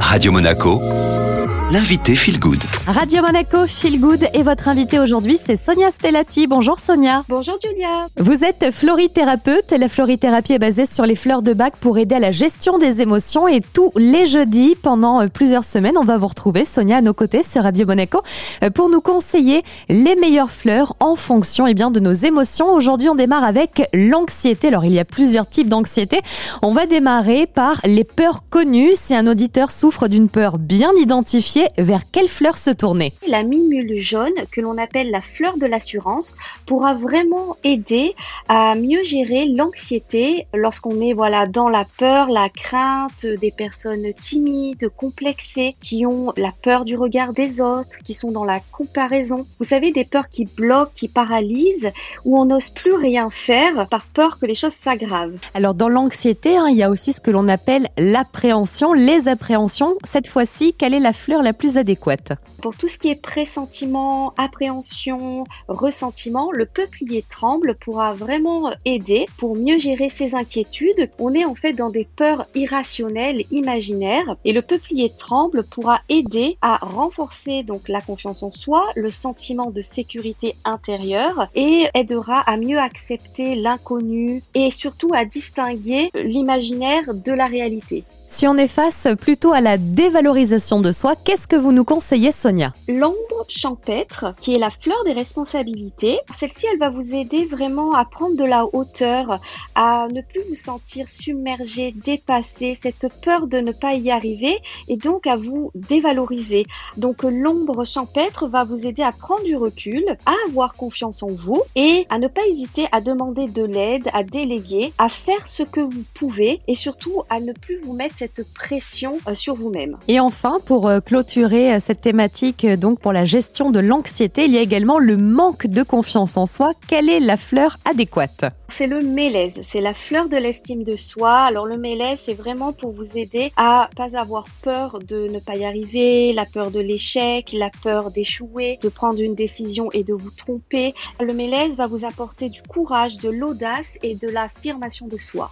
Radio Monaco, l'invité Feel Good. Radio Monaco Feel Good et votre invité aujourd'hui c'est Sonia Stellati. Bonjour Sonia. Bonjour Julia. Vous êtes florithérapeute. La florithérapie est basée sur les fleurs de bac pour aider à la gestion des émotions et tous les jeudis pendant euh, plusieurs semaines on va vous retrouver Sonia à nos côtés sur Radio Monaco euh, pour nous conseiller les meilleures fleurs en fonction et eh bien, de nos émotions. Aujourd'hui on démarre avec l'anxiété. Alors il y a plusieurs types d'anxiété. On va démarrer par les peurs connues. Si un auditeur souffre d'une peur bien identifiée, vers quelle fleur se tourner La mimule jaune, que l'on appelle la fleur de l'assurance, pourra vraiment aider à mieux gérer l'anxiété lorsqu'on est voilà dans la peur, la crainte des personnes timides, complexées, qui ont la peur du regard des autres, qui sont dans la comparaison. Vous savez, des peurs qui bloquent, qui paralysent, où on n'ose plus rien faire par peur que les choses s'aggravent. Alors dans l'anxiété, hein, il y a aussi ce que l'on appelle l'appréhension, les appréhensions. Cette fois-ci, quelle est la fleur la plus adéquate Pour tout ce qui est pressentiment, appréhension, ressentiment, le peuplier tremble pourra vraiment aider pour mieux gérer ses inquiétudes. On est en fait dans des peurs irrationnelles, imaginaires, et le peuplier tremble pourra aider à renforcer donc la confiance en soi, le sentiment de sécurité intérieure et aidera à mieux accepter l'inconnu et surtout à distinguer l'imaginaire de la réalité. Si on est face plutôt à la dévalorisation de soi, qu'est-ce que vous nous conseillez, Sonia? L'ombre champêtre, qui est la fleur des responsabilités. Celle-ci, elle va vous aider vraiment à prendre de la hauteur, à ne plus vous sentir submergé, dépassé, cette peur de ne pas y arriver et donc à vous dévaloriser. Donc l'ombre champêtre va vous aider à prendre du recul, à avoir confiance en vous et à ne pas hésiter à demander de l'aide, à déléguer, à faire ce que vous pouvez et surtout à ne plus vous mettre cette pression euh, sur vous-même. Et enfin, pour euh, euh, cette thématique, donc pour la gestion de l'anxiété, il y a également le manque de confiance en soi. Quelle est la fleur adéquate? C'est le mélèze, c'est la fleur de l'estime de soi. Alors le mélèze, c'est vraiment pour vous aider à pas avoir peur de ne pas y arriver, la peur de l'échec, la peur d'échouer, de prendre une décision et de vous tromper. Le mélèze va vous apporter du courage, de l'audace et de l'affirmation de soi.